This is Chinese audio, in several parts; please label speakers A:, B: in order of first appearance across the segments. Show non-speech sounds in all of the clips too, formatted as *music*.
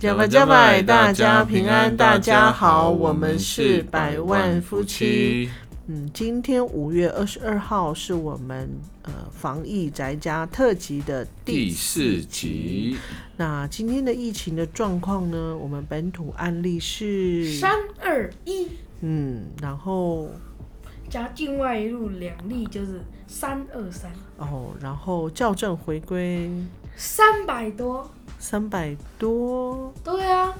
A: 加百加百，大家平安，大家好，我们是百万夫妻。嗯，今天五月二十二号是我们呃防疫宅家特辑的
B: 第四集。
A: 那今天的疫情的状况呢？我们本土案例是
C: 三二一，
A: 嗯，然后
C: 加境外一路两例就是三二三。
A: 哦，然后校正回归
C: 三百多，
A: 三百多，
C: 对啊，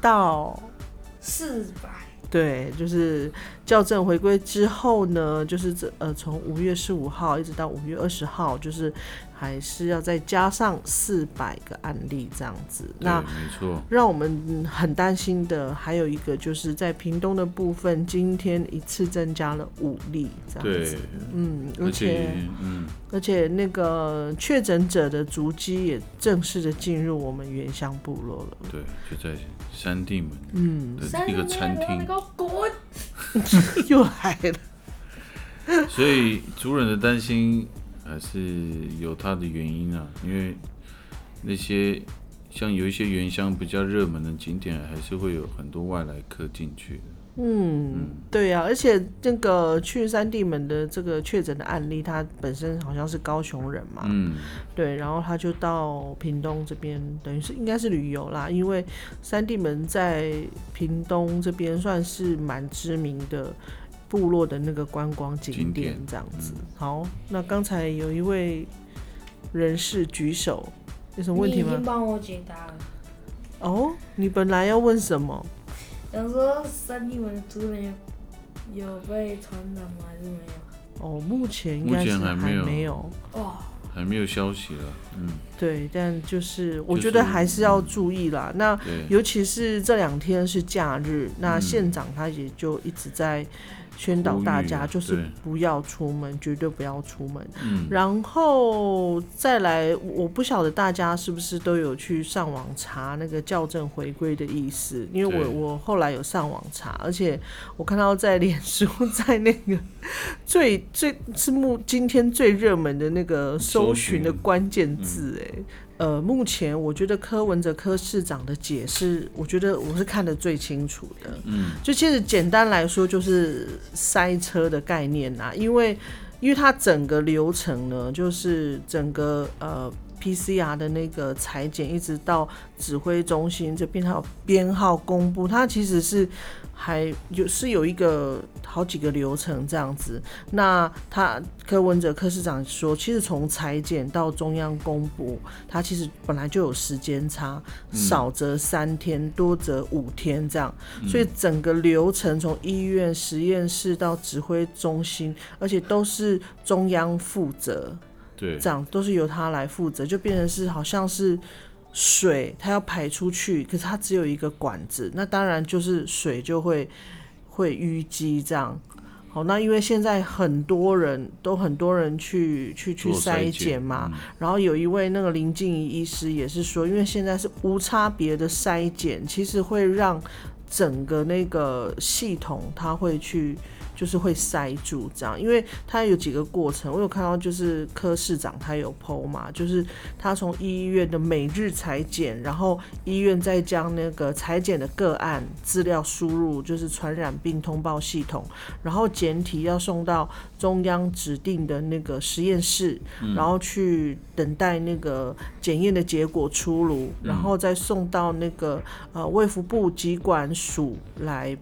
A: 到。
C: 四百。
A: 对，就是校正回归之后呢，就是这呃，从五月十五号一直到五月二十号，就是还是要再加上四百个案例这样子。那
B: 没错，
A: 让我们很担心的还有一个，就是在屏东的部分，今天一次增加了五例这样子。嗯，而且嗯，而且那个确诊者的足迹也正式的进入我们原乡部落了。
B: 对，就在。山地门，嗯，一个餐厅，*laughs*
A: 又来了。
B: 所以主人的担心还是有他的原因啊，因为那些像有一些原乡比较热门的景点，还是会有很多外来客进去的。
A: 嗯，对呀，而且这个去三地门的这个确诊的案例，他本身好像是高雄人嘛，嗯，对，然后他就到屏东这边，等于是应该是旅游啦，因为三地门在屏东这边算是蛮知名的部落的那个观光景点这样子。好，那刚才有一位人士举手，有什么问题吗？
C: 已经帮我解答了。
A: 哦，你本来要问什么？
C: 想说三地文的有被传染吗？还是没有？
A: 哦，目前应该是还没有。
C: 哇，
B: 还没有消息了。嗯，
A: 对，但就是我觉得还是要注意啦。那尤其是这两天是假日，那县长他也就一直在。宣导大家就是不要出门，绝对不要出门。嗯，然后再来，我不晓得大家是不是都有去上网查那个校正回归的意思，因为我我后来有上网查，而且我看到在脸书 *laughs* 在那个最最是目今天最热门的那个搜寻的关键字，哎。呃，目前我觉得柯文哲柯市长的解释，我觉得我是看得最清楚的。嗯，就其实简单来说，就是塞车的概念呐，因为因为它整个流程呢，就是整个呃 PCR 的那个裁剪，一直到指挥中心这边，它有编号公布，它其实是。还有是有一个好几个流程这样子，那他柯文哲柯市长说，其实从裁剪到中央公布，它其实本来就有时间差，少则三天，多则五天这样，所以整个流程从医院实验室到指挥中心，而且都是中央负责，
B: 对，
A: 这样都是由他来负责，就变成是好像是。水它要排出去，可是它只有一个管子，那当然就是水就会会淤积这样。好，那因为现在很多人都很多人去去去筛检嘛，然后有一位那个林静怡医师也是说，因为现在是无差别的筛检，其实会让整个那个系统它会去。就是会塞住这样，因为它有几个过程，我有看到就是柯市长他有 PO 嘛，就是他从医院的每日裁剪，然后医院再将那个裁剪的个案资料输入，就是传染病通报系统，然后检体要送到中央指定的那个实验室，然后去等待那个检验的结果出炉，然后再送到那个呃卫福部疾管署来。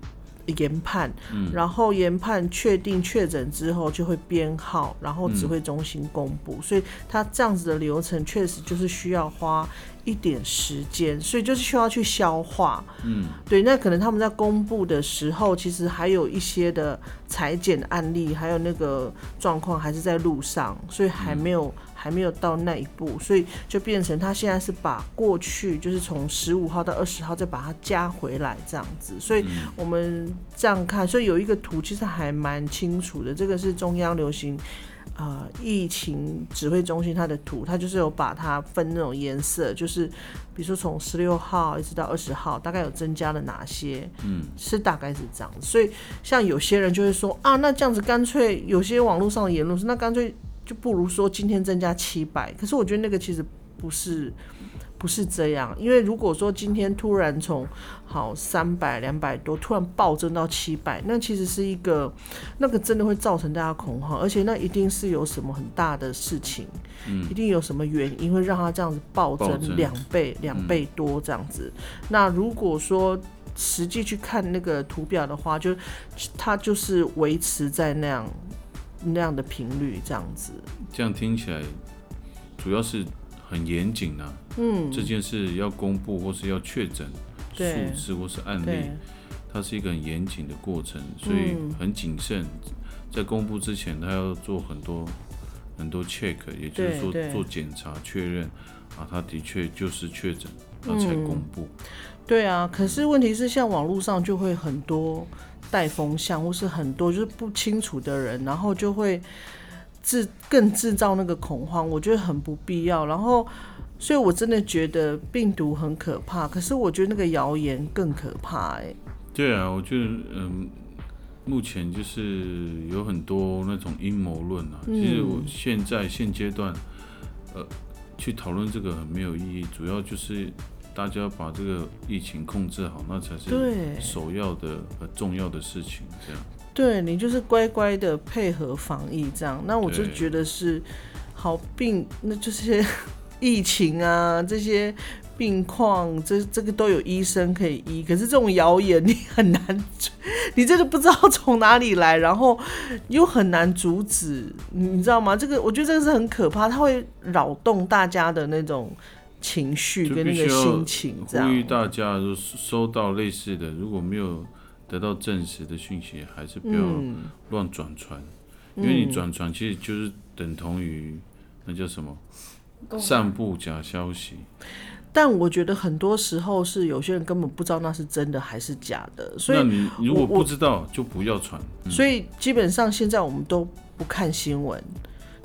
A: 研判，然后研判确定确诊之后就会编号，然后指挥中心公布，所以他这样子的流程确实就是需要花一点时间，所以就是需要去消化。嗯，对，那可能他们在公布的时候，其实还有一些的裁剪案例，还有那个状况还是在路上，所以还没有。还没有到那一步，所以就变成他现在是把过去就是从十五号到二十号再把它加回来这样子，所以我们这样看，所以有一个图其实还蛮清楚的。这个是中央流行呃疫情指挥中心它的图，它就是有把它分那种颜色，就是比如说从十六号一直到二十号，大概有增加了哪些？嗯，是大概是这样。所以像有些人就会说啊，那这样子干脆有些网络上的言论是那干脆。就不如说今天增加七百，可是我觉得那个其实不是不是这样，因为如果说今天突然从好三百、两百多突然暴增到七百，那其实是一个那个真的会造成大家恐慌，而且那一定是有什么很大的事情，
B: 嗯
A: 一定有什么原因会让它这样子暴
B: 增
A: 两倍、两倍多这样子。那如果说实际去看那个图表的话，就它就是维持在那样那样的频率这样子。
B: 这样听起来主要是很严谨啊。
A: 嗯，
B: 这件事要公布或是要确诊数字或是案例，它是一个很严谨的过程，所以
A: 嗯
B: 很谨慎。在公布之前，他要做很多很多 check，也就是说做检查确认啊，他的确就是确诊，那才公布。
A: 对啊，可是问题是，像网络上就会很多带风向，或是很多就是不清楚的人，然后就会制更制造那个恐慌，我觉得很不必要。然后，所以我真的觉得病毒很可怕，可是我觉得那个谣言更可怕、哎，
B: 对啊，我觉得嗯，目前就是有很多那种阴谋论啊。
A: 嗯
B: 其实我现在现阶段，呃，去讨论这个很没有意义，主要就是大家把这个疫情控制好，那才是
A: 对
B: 首要的、呃重要的事情。这样，
A: 对你就是乖乖的配合防疫这样，那我就觉得是好病，那就是疫情啊这些病况，这这个都有医生可以医，可是这种谣言你很难，你真的不知道从哪里来，然后又很难阻止，你你知道吗？这个我觉得这个是很可怕，它会扰动大家的那种情绪跟那个心情，这样
B: 呼吁大家，如收到类似的，如果没有得到证实的讯息，还是不要
A: 嗯，
B: 乱转传，因为你
A: 嗯
B: 转传其实就是等同于那叫什么？散布假消息。
A: 但我觉得很多时候是有些人根本不知道那是真的还是假的，所以
B: 那你如果不知道，就不要传。嗯
A: 所以基本上现在我们都不看新闻，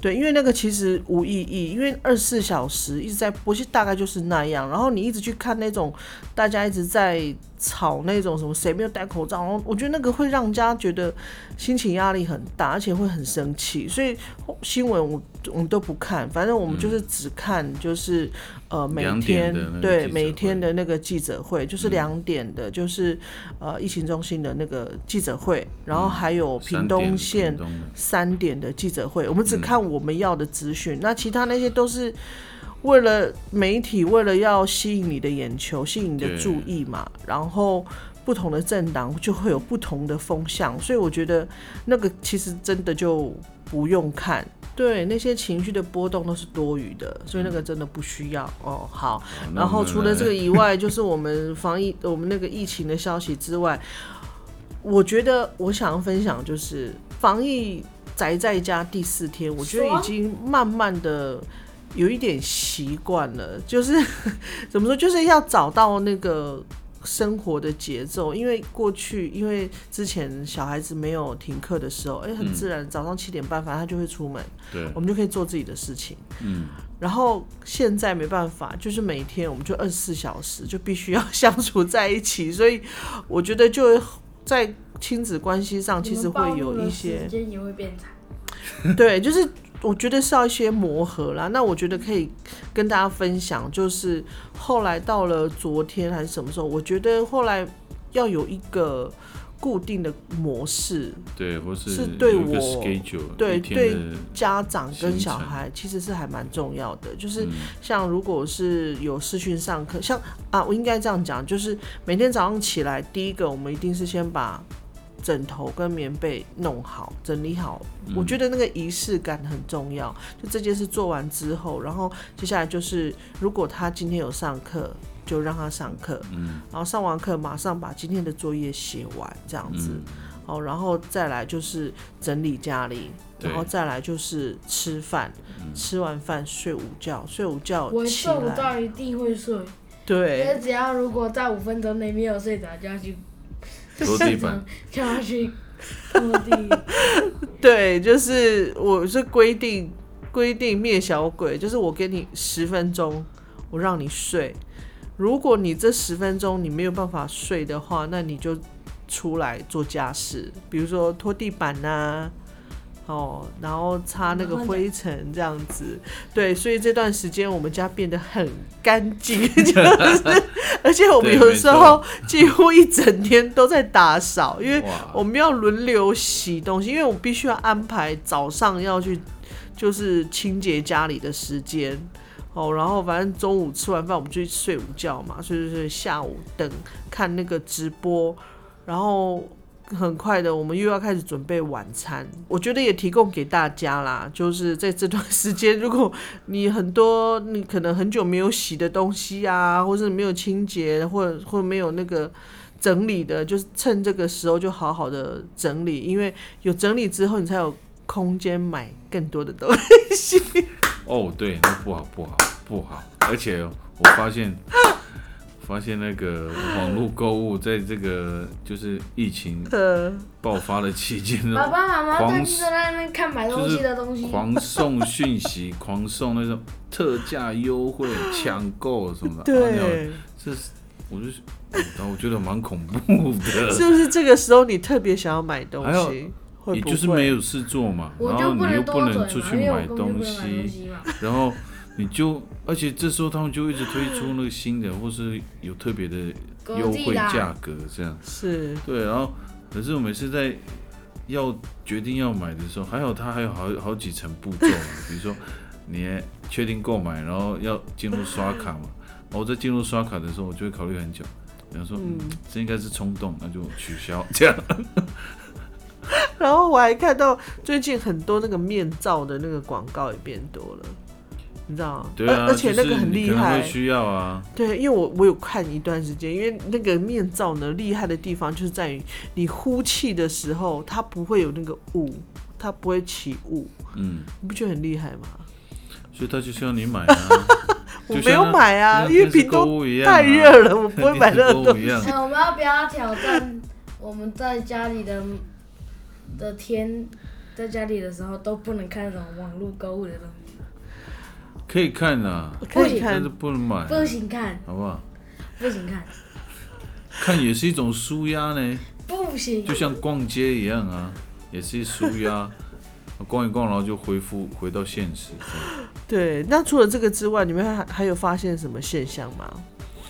A: 对，因为那个其实无意义，因为二十四小时一直在播，其实大概就是那样。然后你一直去看那种大家一直在吵那种什么谁没有戴口罩，然后我觉得那个会让人家觉得心情压力很大，而且会很生气。所以新闻我我们都不看，反正我们就是只看就是、呃每天对每天的那个记者会，就是两点的，就是呃疫情中心的那个记者会，然后还有屏东县三点的记者会，我们只
B: 嗯。
A: 看我们要的资讯，那其他那些都是为了媒体，为了要吸引你的眼球，吸引你的注意嘛，然后。不同的政党就会有不同的风向，所以我觉得那个其实真的就不用看，对那些情绪的波动都是多余的，所以那个真的不需要哦。好，然后除了这个以外，就是我们防疫、我们那个疫情的消息之外，我觉得我想要分享就是防疫宅在家第四天，我觉得已经慢慢的有一点习惯了，就是 *laughs* 怎么说，就是要找到那个。生活的节奏，因为过去因为之前小孩子没有停课的时候，哎、很
B: 嗯
A: 自然早上七点半，反正他就会出门，
B: 对
A: 我，们就可以做自己的事情。
B: 嗯，
A: 然后现在没办法，就是每天我们就二十四小时就必须要相处在一起，所以我觉得就在亲子关系上其实会有一些
C: 时间也会变长。
A: 对，就是我觉得是要一些磨合啦。那我觉得可以跟大家分享，就是后来到了昨天还是什么时候，我觉得后来要有一个固定的模式，
B: 对，或是
A: 是对我
B: schedule，
A: 对对家长跟小孩其实是还蛮重要的，就是
B: 嗯
A: 像如果是有视讯上课，像啊，我应该这样讲，就是每天早上起来，第一个我们一定是先把枕头跟棉被弄好、整理好。
B: 嗯
A: 我觉得那个仪式感很重要。就这件事做完之后，然后接下来就是，如果他今天有上课，就让他上课，
B: 嗯
A: 然后上完课马上把今天的作业写完，这样子。
B: 嗯，
A: 好，然后再来就是整理家里，然后再来就是吃饭，
B: 嗯
A: 吃完饭睡午觉，睡午觉
C: 我
A: 起
C: 睡午
A: 来，
C: 觉一定会睡，因
A: 对
C: 为只要如果在五分钟内没有睡着，就要去
B: 拖地板，
C: 叫他去拖地。*laughs*
A: 对，就是我是规定规定灭小鬼，就是我给你十分钟，我让你睡。如果你这十分钟你没有办法睡的话，那你就出来做家事，比如说拖地板呐、哦，然后擦那个灰尘这样子，对，所以这段时间我们家变得很干净，就 *laughs* 是而且我们有的时候
B: 没
A: 几乎一整天都在打扫，因为我们要轮流洗东西，因为我必须要安排早上要去就是清洁家里的时间。哦，然后反正中午吃完饭我们就去睡午觉嘛，所以就是下午等看那个直播，然后很快的我们又要开始准备晚餐。我觉得也提供给大家啦，就是在这段时间，如果你很多你可能很久没有洗的东西啊，或是没有清洁，或者或没有那个整理的，就是趁这个时候就好好的整理，因为有整理之后，你才有空间买更多的东西。
B: 哦，对，那不好不好不好，而且我发现发现那个网络购物在这个就是疫情 *laughs*
A: 呃，
B: 爆发的期间
C: 爸
B: 呢，
C: 爸在那边看买东西的东西，
B: 狂送讯息，狂送那种特价优惠、抢购什么的。
A: 对，
B: 这是我就是，然后我觉得蛮恐怖的。
A: 是不是这个时候你特别想要买东西？会
B: 你就是没有事做嘛，然后你又
C: 不能
B: 出去买东西，然后你就，而且这时候他们就一直推出那个新的，或是有特别的优惠价格这样。
A: 是
B: 对，然后可是我每次在要决定要买的时候，还好它还有好好几层步骤，*laughs* 比如说你确定购买，然后要进入刷卡嘛。然后我在进入刷卡的时候，我就会考虑很久，然后说，嗯，这应该是冲动，那就取消这样。*laughs*
A: 然后我还看到最近很多那个面罩的那个广告也变多了，你知道？
B: 对啊，
A: 而而且那个很厉害
B: 需要啊。
A: 对，因为我我有看一段时间，因为那个面罩呢厉害的地方就是在于你呼气的时候，它不会有那个雾，它不会起雾，
B: 嗯，
A: 你不觉得很厉害吗？
B: 所以他就需要你买啊。*laughs*
A: 我没有买啊，因为
B: 电视购
A: 屏东
B: 物一样啊
A: 太热了，我不会买那个东西。
B: 跟电视购物一样。
C: 哎我们要不要挑战我们在家里的的天，在家里的时候都不能看那种网络购物的东西，
B: 可以看啊，
A: 可以看
B: 但是不能买，
C: 不行看，
B: 好不好？
C: 不行看，
B: 看也是一种舒压呢，
C: 不行
B: 就。像逛街一样啊，也是舒压。*laughs* 逛一逛，然后就恢复回到现实。*laughs*
A: 对，那除了这个之外，你们还还有发现什么现象吗？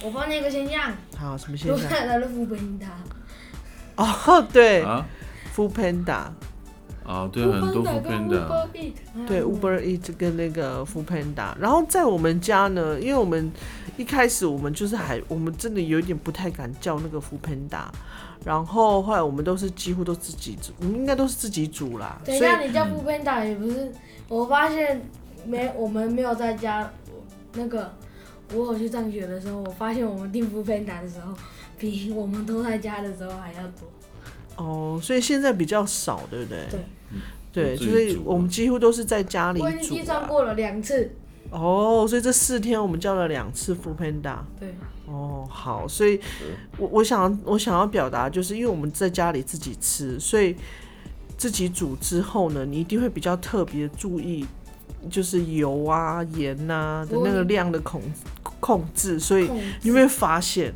C: 我发现一个现象，
A: 好，什么现
C: 都
A: 象？
C: 看到了副本塔，
A: 哦，对
B: 啊
A: ，Food Panda，
B: 啊，对，很多副片的，
A: 对，Uber Eats 跟那个 Food Panda。然后在我们家呢，因为我们一开始我们就是还，我们真的有一点不太敢叫那个 Food Panda。然后后来我们都是几乎都自己煮，我们应该都是自己煮啦。
C: 等一下，你叫副本塔也不是，我发现没我们没有在家，那个我有去上学的时候，我发现我们订副本塔的时候，比我们都在家的时候还要多。
A: 哦，所以现在比较少，对不对？
C: 对
A: 就是我们几乎都是在家里
C: 我已经
A: 煮
C: 算过了两次，
A: 哦，所以这四天我们叫了两次 Food Panda。
C: 对，
A: 哦，好，所以我我想我想要表达，就是因为我们在家里自己吃，所以自己煮之后呢，你一定会比较特别注意，就是油啊、盐呐、的那个量的控控制，所以你会发现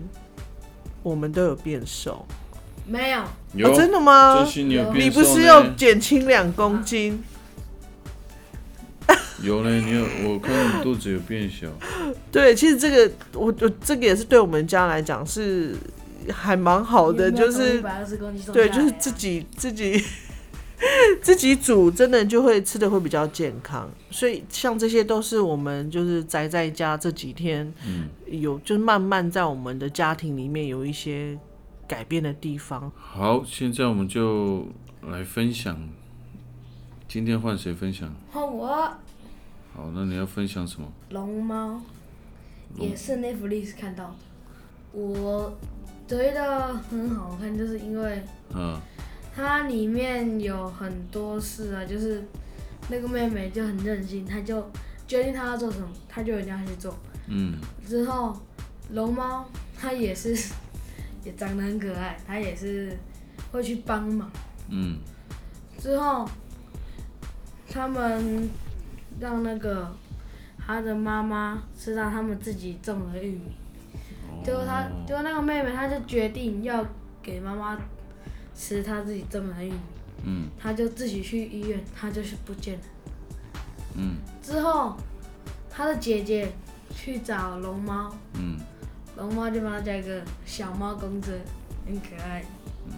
A: 我们都有变瘦。
C: 没有，
B: 有
A: 哦、真的吗
B: 这？些你
A: 你不是要减轻两公斤？*laughs*
B: 有嘞？你有我看你肚子有变小，
A: 对，其实这个我我这个也是对我们家来讲是还蛮好的，就是
C: 一百二十公斤
A: 对，就是自己自己 *laughs* 自己煮，真的就会吃的会比较健康。所以像这些都是我们就是宅在家这几天
B: 嗯，
A: 有，就是慢慢在我们的家庭里面有一些改变的地方。
B: 好，现在我们就来分享。今天换谁分享？
C: 换我
B: 好，那你要分享什么？
C: 龙猫也是 Netflix 看到的，我觉得很好看，就是因为
B: 嗯，
C: 它里面有很多事啊，就是那个妹妹就很任性，她就决定她要做什么，她就一定要去做。
B: 嗯，
C: 之后龙猫它也是也长得很可爱，他也是会去帮忙。
B: 嗯，
C: 之后他们让那个他的妈妈吃到他们自己种的玉米，结果他结果那个妹妹她就决定要给妈妈吃她自己种的玉米，
B: 嗯。
C: 他就自己去医院，她就是不见了。
B: 嗯。
C: 之后，她的姐姐去找龙猫，
B: 嗯
C: 龙猫就帮他加一个小猫公主，很可爱。
B: 嗯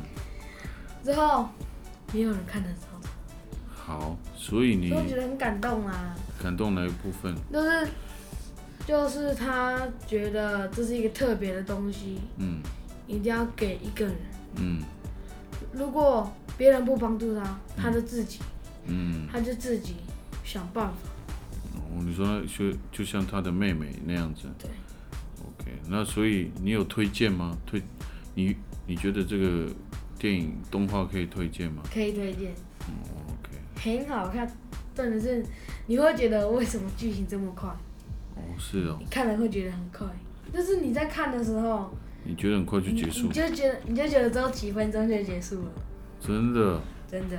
C: 之后，也有人看得到他，
B: 好，所以你
C: 所以我觉得很感动啊。
B: 感动哪一部分？
C: 就是就是他觉得这是一个特别的东西，
B: 嗯
C: 一定要给一个人。
B: 嗯
C: 如果别人不帮助他，他就自己，
B: 嗯，
C: 他就自己想办法。
B: 哦，你说就就像他的妹妹那样子。
C: 对。
B: OK，那所以你有推荐吗？推你你觉得这个电影动画可以推荐吗？
C: 可以推荐，
B: 嗯，OK，
C: 很好看。真的是你会觉得为什么剧情这么快？
B: 哦是哦
C: 你，看了会觉得很快，就是你在看的时候，
B: 你觉得很快就结束
C: 你？就觉得你就觉得只有几分钟就结束了，
B: 真的，
C: 真的。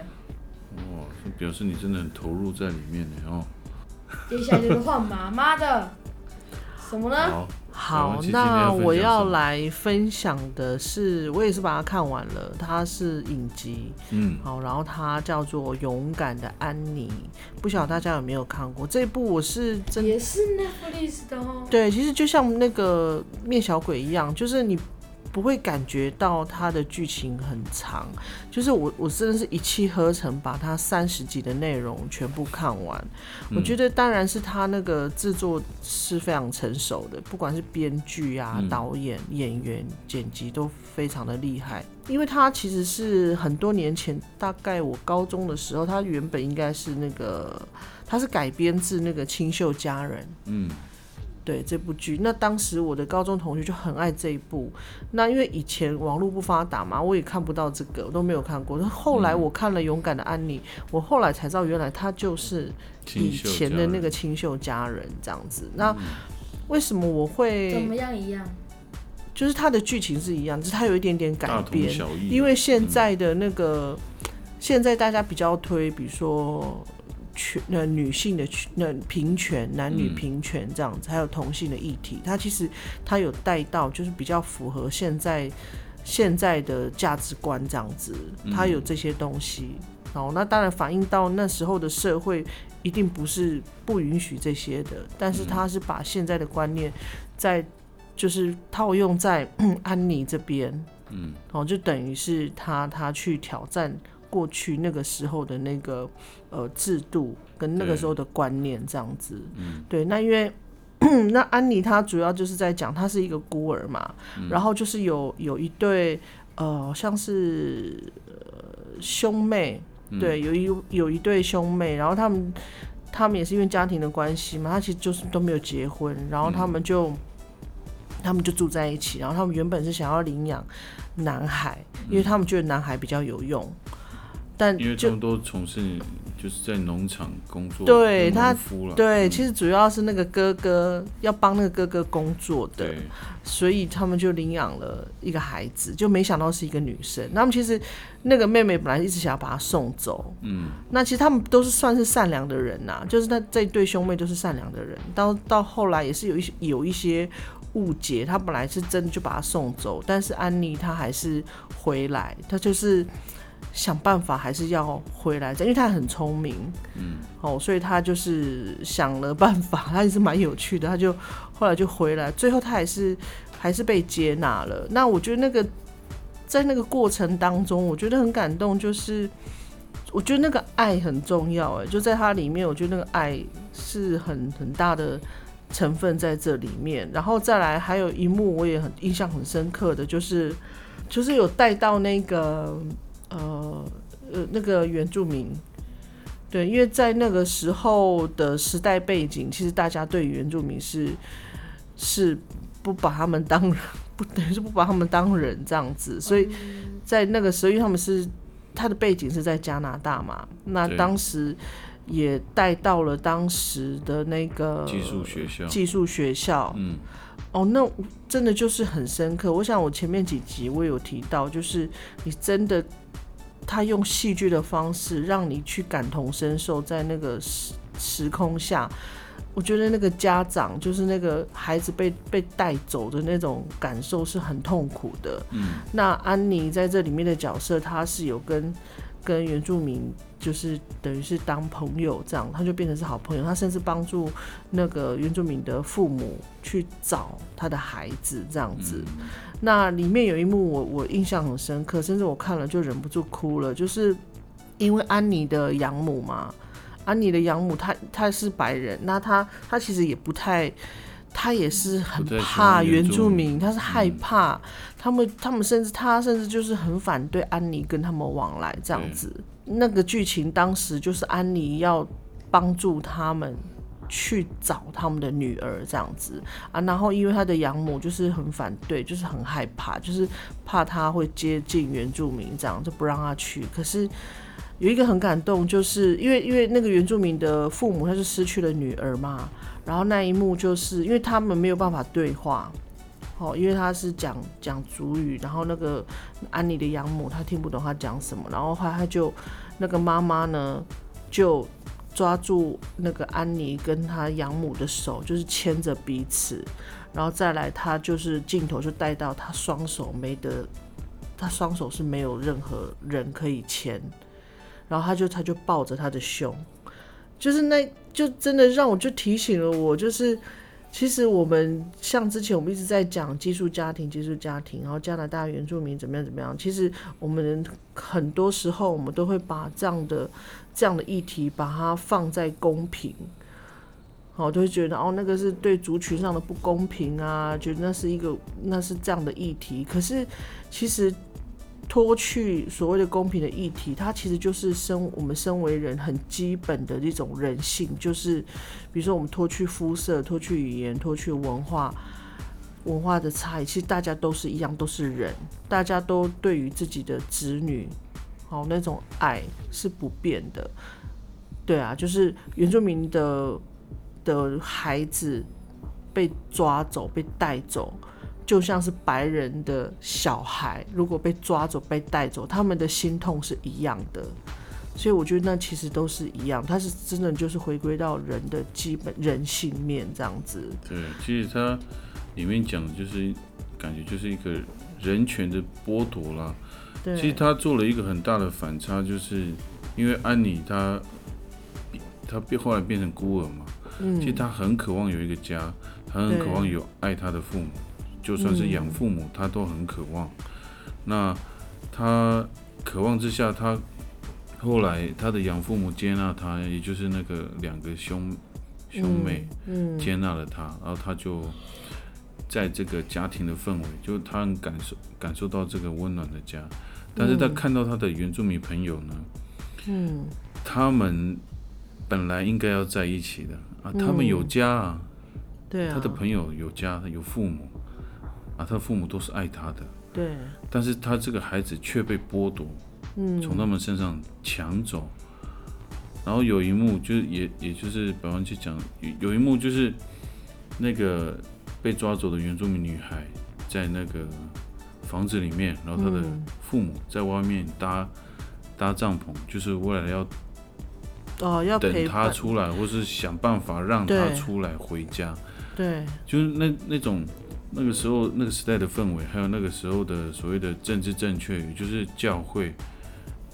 B: 哇，这表示你真的很投入在里面呢哦。
C: 接下来就是换妈妈的，什么呢？
B: 好，
A: 那我要来分享的是，我也是把它看完了，它是影集，
B: 嗯
A: 好，然后它叫做《勇敢的安妮》，不晓得大家有没有看过这一部？我是真
C: 也是 Netflix 的哦。
A: 对，其实就像那个面小鬼一样，就是你不会感觉到它的剧情很长，就是我我真的是一气呵成把它三十集的内容全部看完。我觉得当然是他那个制作是非常成熟的，不管是编剧啊、
B: 嗯
A: 导演、演员、剪辑都非常的厉害。因为他其实是很多年前，大概我高中的时候，他原本应该是那个，他是改编自那个《清秀佳人》。
B: 嗯
A: 对这部剧，那当时我的高中同学就很爱这一部。那因为以前网络不发达嘛，我也看不到这个，我都没有看过。后来我看了《勇敢的安妮》，我后来才知道原来他就是以前的那个清秀佳人这样子。那为什么我会怎
C: 么样一样？
A: 就是它的剧情是一样，只是它有一点点改编，因为现在的那个，现在大家比较推，比如说权呃女性的权那平权，男女
B: 嗯。
A: 平权这样子，还有同性的议题，它其实它有带到，就是比较符合现在现在的价值观这样子，它有这些东西。哦，那当然反映到那时候的社会，一定不是不允许这些的，但是它是把现在的观念在就是套用在 *clears throat* 安妮这边，
B: 嗯。
A: 哦，就等于是他他去挑战过去那个时候的那个呃制度跟那个时候的观念这样子。
B: 嗯。
A: 对，那因为 *clears throat* 那安妮她主要就是在讲她是一个孤儿嘛，
B: 嗯。
A: 然后就是有有一对呃像是呃兄妹，
B: 嗯。
A: 对，有一有一对兄妹，然后他们他们也是因为家庭的关系嘛，他其实就是都没有结婚，然后他
B: 嗯。
A: 们就、他们就住在一起，然后他们原本是想要领养男孩，因为他们觉得男孩比较有用，但
B: 因为他
A: 就
B: 们都从事就是在农场工作，
A: 对他，对，
B: 嗯。
A: 其实主要是那个哥哥要帮那个哥哥工作的，所以他们就领养了一个孩子，就没想到是一个女生。那么其实那个妹妹本来一直想要把她送走，
B: 嗯。
A: 那其实他们都是算是善良的人呐、就是那这一对兄妹都是善良的人，到到后来也是有一些有一些误解，他本来是真的就把他送走，但是安妮她还是回来，她就是想办法还是要回来，因为他很聪明，
B: 嗯
A: 哦，所以他就是想了办法，*laughs* 他也是蛮有趣的，他就后来就回来，最后他还是还是被接纳了。那我觉得那个在那个过程当中，我觉得很感动，就是我觉得那个爱很重要，哎，就在它里面，我觉得那个爱是很很大的成分在这里面。然后再来还有一幕我也很印象很深刻的，就是就是有带到那个呃呃那个原住民。对，因为在那个时候的时代背景，其实大家对原住民是是不把他们当人，不等于是不把他们当人这样子，所以在那个时候，因为他们是他的背景是在加拿大嘛，那当时也带到了当时的那个
B: 技术学校，
A: 技术学校，
B: 嗯。
A: 哦，那真的就是很深刻。我想我前面几集我有提到，就是你真的他用戏剧的方式让你去感同身受，在那个时时空下，我觉得那个家长就是那个孩子被被带走的那种感受是很痛苦的。
B: 嗯
A: 那安妮在这里面的角色，她是有跟跟原住民就是等于是当朋友这样，他就变成是好朋友。他甚至帮助那个原住民的父母去找他的孩子这样子。那里面有一幕我我印象很深刻，甚至我看了就忍不住哭了，就是因为安妮的养母嘛，安妮的养母她她是白人，那她她其实也不太。她也是很怕原住民，她是害怕他们，他们甚至他甚至就是很反对安妮跟他们往来这样子。那个剧情当时就是安妮要帮助他们去找他们的女儿这样子啊，然后因为他的养母就是很反对，就是很害怕，就是怕他会接近原住民这样就不让他去。可是有一个很感动，就是因为因为那个原住民的父母他是失去了女儿嘛。然后那一幕就是因为他们没有办法对话，哦，因为他是讲讲主语，然后那个安妮的养母她听不懂他讲什么，然后后来他就那个妈妈呢就抓住那个安妮跟他养母的手，就是牵着彼此，然后再来他就是镜头就带到他双手没得，他双手是没有任何人可以牵，然后他就他就抱着他的胸。就是那，就真的让我就提醒了我，就是其实我们像之前我们一直在讲寄宿家庭、寄宿家庭，然后加拿大原住民怎么样怎么样。其实我们很多时候我们都会把这样的这样的议题把它放在公平，好，都会觉得哦，那个是对族群上的不公平啊，觉得那是一个那是这样的议题。可是其实。脱去所谓的公平的议题，它其实就是身我们身为人很基本的一种人性，就是比如说我们脱去肤色、脱去语言、脱去文化文化的差异，其实大家都是一样，都是人，大家都对于自己的子女，好那种爱是不变的。对啊，就是原住民的的孩子被抓走、被带走。就像是白人的小孩，如果被抓走、被带走，他们的心痛是一样的。所以我觉得那其实都是一样，它是真的就是回归到人的基本人性面这样子。
B: 对，其实它里面讲的就是感觉就是一个人权的剥夺啦。
A: 对，
B: 其实他做了一个很大的反差，就是因为安妮她她变后来变成孤儿嘛，嗯，其实她很渴望有一个家，她很渴望有爱她的父母。就算是养父母，他都很渴望。那他渴望之下，他后来他的养父母接纳他，也就是那个两个兄兄妹接纳了他，然后他就在这个家庭的氛围，就他很感受感受到这个温暖的家。但是他看到他的原住民朋友呢，嗯，他们本来应该要在一起的啊，他们有家啊，
A: 对啊，
B: 他的朋友有家，有父母。啊，他父母都是爱他的，
A: 对，
B: 但是他这个孩子却被剥夺，嗯，从他们身上抢走。然后有一幕就是也也就是百万去讲，有有一幕就是那个被抓走的原住民女孩在那个房子里面，然后她的父母在外面搭搭帐篷，就是为了要
A: 哦要
B: 等他出来，或是想办法让他出来回家，
A: 对，
B: 就是那那种。那个时候，那个时代的氛围，还有那个时候的所谓的政治正确，也就是教会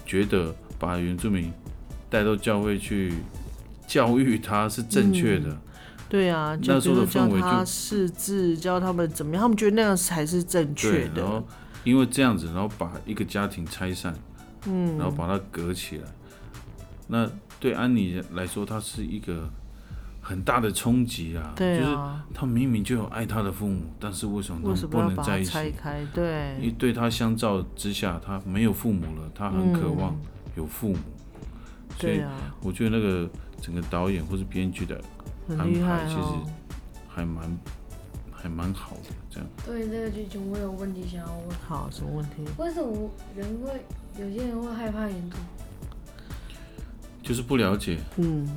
B: 觉得把原住民带到教会去教育他是正确的。
A: 对啊，
B: 那时候的氛围就
A: 识字，教他们怎么样，他们觉得那样才是正确的。
B: 然后因为这样子，然后把一个家庭拆散，嗯，然后把它隔起来。那对安妮来说，她是一个。很大的冲击啊！就是他明明就有爱他的父母，但是为什么他们不能在一起？
A: 拆开，对。
B: 因为对他相照之下，他没有父母了，他很渴望有父母。所以我觉得那个整个导演或是编剧的安排，其实还蛮还蛮好的。这样。
C: 对这个剧情，我有问题想要问。
A: 好，什么问题？
C: 为什么人会有些人会害怕原著？
B: 就是不了解。嗯。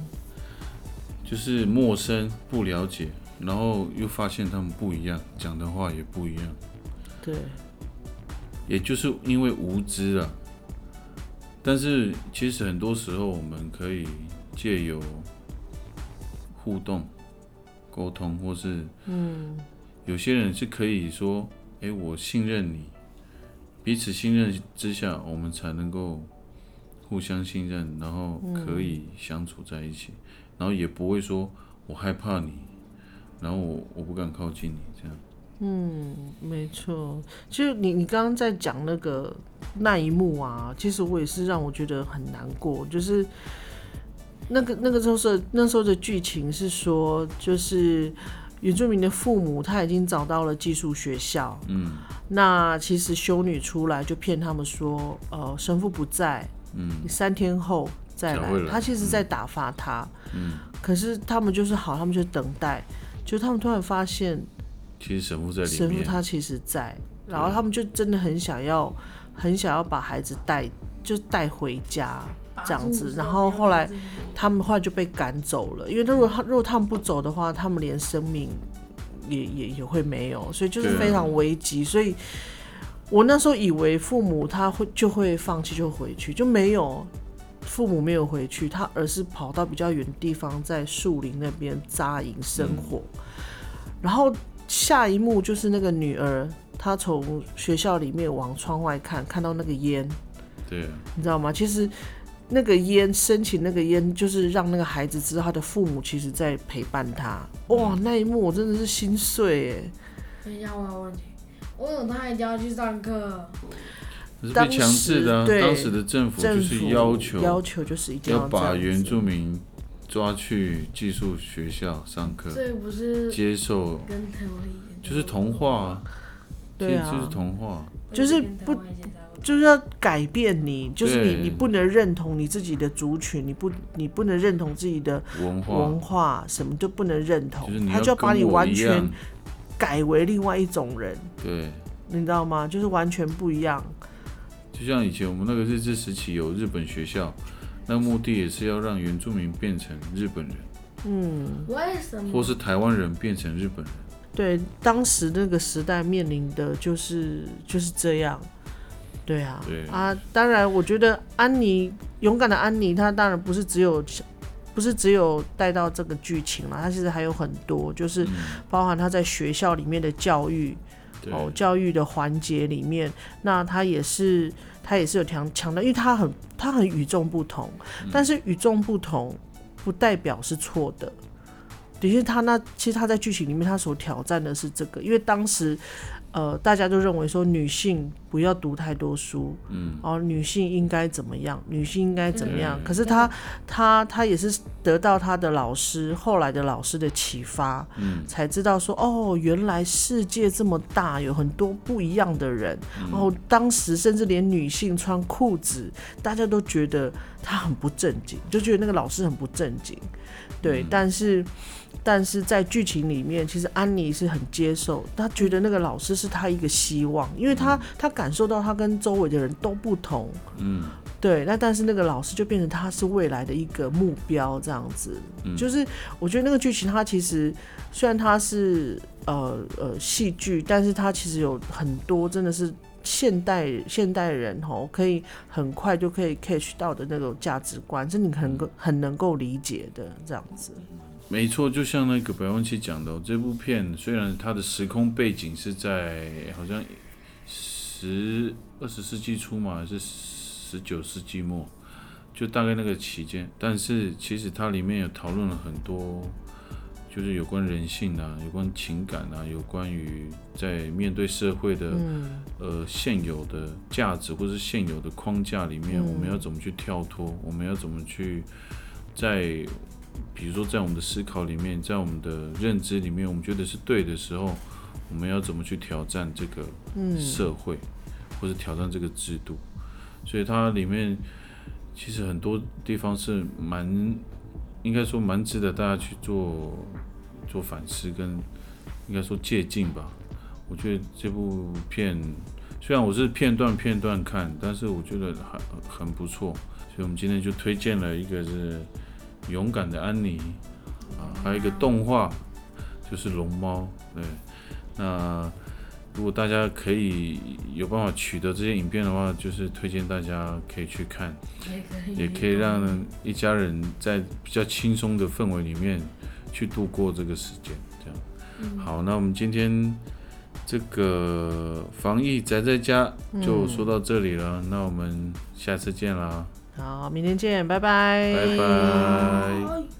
B: 就是陌生不了解，然后又发现他们不一样，讲的话也不一样。
A: 对，
B: 也就是因为无知啊。但是其实很多时候，我们可以借由互动、沟通，或是嗯，有些人是可以说：“哎，我信任你。”彼此信任之下，我们才能够互相信任，然后可以相处在一起，然后也不会说我害怕你，然后我我不敢靠近你这样。
A: 嗯没错，其实你你刚刚在讲那个那一幕啊，其实我也是让我觉得很难过，就是那个那个时候是那时候的剧情是说，就是原住民的父母他已经找到了寄宿学校，
B: 嗯
A: 那其实修女出来就骗他们说，呃，神父不在，
B: 嗯
A: 你三天后再来他其实在打发他，
B: 嗯，
A: 可是他们就是好，他们就等待，就他们突然发现
B: 其实神父在里
A: 神父，他其实在，然后他们就真的很想要，很想要把孩子带，就带回家这样子。然后后来他们后来就被赶走了，因为如果他如果他们不走的话，他们连生命也也也会没有，所以就是非常危急。所以我那时候以为父母他会就会放弃就回去，就没有。父母没有回去，他而是跑到比较远的地方，在树林那边扎营生活。然后下一幕就是那个女儿，她从学校里面往窗外看，看到那个烟，
B: 对啊，
A: 你知道吗？其实那个烟升起，那个烟就是让那个孩子知道他的父母其实在陪伴他。哇，那一幕我真的是心碎哎。
C: 等一下，我有问题，为什么他一定要去上课？
B: 这是被强制的、啊。
A: 当时对
B: 当时的政府就是要求
A: 要求就是一定
B: 要把原住民抓去寄宿学校上课，
C: 这不是
B: 接受
C: 跟台湾一
B: 就是童话啊，
A: 对啊
B: 就是童话。
A: 就是不就是要改变你，就是你你不能认同你自己的族群，你不你不能认同自己的
B: 文化
A: 文化，什么都不能认同
B: 就是，
A: 他就要把你完全，改为另外一种人，
B: 对，
A: 你知道吗？就是完全不一样。
B: 就像以前我们那个日治时期有日本学校，那目的也是要让原住民变成日本人，
A: 嗯，
C: 为什么？
B: 或是台湾人变成日本人。
A: 对，当时那个时代面临的就是就是这样。对啊，
B: 对
A: 啊，当然，我觉得安妮勇敢的安妮，她当然不是只有不是只有带到这个剧情了，她其实还有很多，就是
B: 嗯，
A: 包含她在学校里面的教育，
B: 对，
A: 哦，教育的环节里面，那他也是他也是有强强调，因为他很他很与众不同，但是与众不同不代表是错的。的确，他那其实他在剧情里面他所挑战的是这个，因为当时呃大家都认为说女性不要读太多书，
B: 嗯，
A: 哦，女性应该怎么样，女性应该怎么样。
B: 嗯
A: 可是她，她，她也是得到她的老师后来的老师的启发，
B: 嗯，
A: 才知道说哦，原来世界这么大，有很多不一样的人。
B: 嗯
A: 然后当时甚至连女性穿裤子，大家都觉得她很不正经，就觉得那个老师很不正经。对，
B: 嗯
A: 但是但是在剧情里面，其实安妮是很接受，她觉得那个老师是她一个希望，因为她她感受到她跟周围的人都不同。
B: 嗯，
A: 对，那但是那个老师就变成他是未来的一个目标，这样子。
B: 嗯
A: 就是我觉得那个剧情，它其实虽然它是呃呃戏剧，但是它其实有很多真的是现代现代人吼可以很快就可以 catch 到的那种价值观，是你很够很能够理解的这样子。
B: 没错，就像那个白万七讲的哦、这部片虽然它的时空背景是在好像十二十世纪初嘛，还是十九世纪末，就大概那个期间，但是其实它里面有讨论了很多，就是有关人性啊，有关情感啊，有关于在面对社会的、
A: 嗯
B: 呃现有的价值或是现有的框架里面，
A: 嗯
B: 我们要怎么去跳脱？我们要怎么去在比如说在我们的思考里面，在我们的认知里面，我们觉得是对的时候，我们要怎么去挑战这个
A: 嗯
B: 社会，或者挑战这个制度？所以它里面其实很多地方是蛮，应该说蛮值得大家去做做反思，跟应该说借鉴吧。我觉得这部片虽然我是片段片段看，但是我觉得很很不错，所以我们今天就推荐了一个是勇敢的安妮啊，还有一个动画就是龙猫，对，那如果大家可以有办法取得这些影片的话，就是推荐大家可以去看，也可以，让一家人在比较轻松的氛围里面去度过这个时间，这样。
C: 嗯。
B: 好，那我们今天这个防疫宅在家就说到这里了，那我们下次见啦，
A: 好，明天见，拜拜。
B: 拜拜。